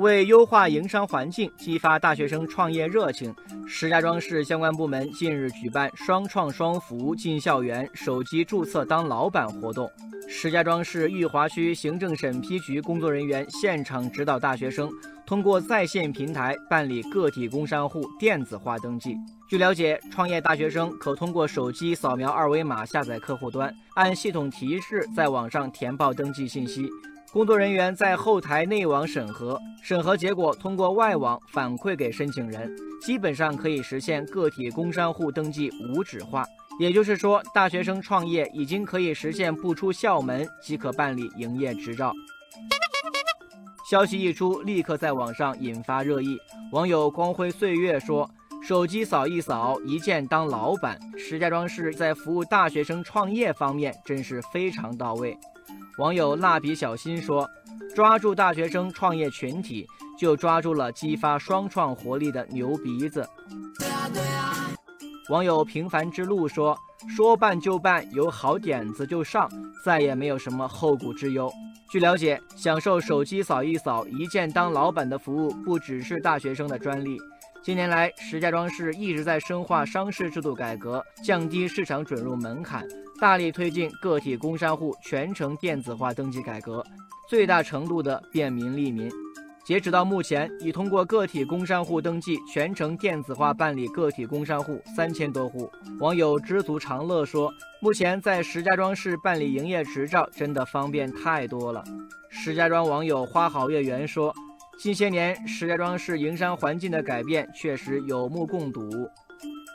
为优化营商环境，激发大学生创业热情，石家庄市相关部门近日举办“双创双福进校园，手机注册当老板”活动。石家庄市裕华区行政审批局工作人员现场指导大学生通过在线平台办理个体工商户电子化登记。据了解，创业大学生可通过手机扫描二维码下载客户端，按系统提示在网上填报登记信息。工作人员在后台内网审核，审核结果通过外网反馈给申请人，基本上可以实现个体工商户登记无纸化。也就是说，大学生创业已经可以实现不出校门即可办理营业执照。消息一出，立刻在网上引发热议。网友光辉岁月说：“手机扫一扫，一键当老板。石家庄市在服务大学生创业方面真是非常到位。”网友蜡笔小新说：“抓住大学生创业群体，就抓住了激发双创活力的牛鼻子。”网友平凡之路说：“说办就办，有好点子就上，再也没有什么后顾之忧。”据了解，享受手机扫一扫、一键当老板的服务，不只是大学生的专利。近年来，石家庄市一直在深化商事制度改革，降低市场准入门槛，大力推进个体工商户全程电子化登记改革，最大程度的便民利民。截止到目前，已通过个体工商户登记全程电子化办理个体工商户三千多户。网友知足常乐说：“目前在石家庄市办理营业执照真的方便太多了。”石家庄网友花好月圆说。近些年，石家庄市营商环境的改变确实有目共睹。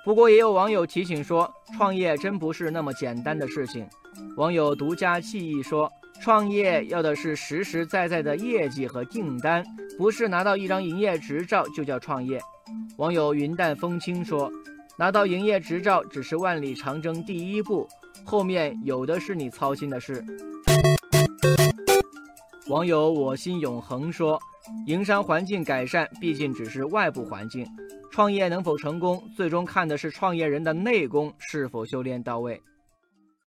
不过，也有网友提醒说，创业真不是那么简单的事情。网友独家记忆说，创业要的是实实在在的业绩和订单，不是拿到一张营业执照就叫创业。网友云淡风轻说，拿到营业执照只是万里长征第一步，后面有的是你操心的事。网友我心永恒说。营商环境改善毕竟只是外部环境，创业能否成功，最终看的是创业人的内功是否修炼到位。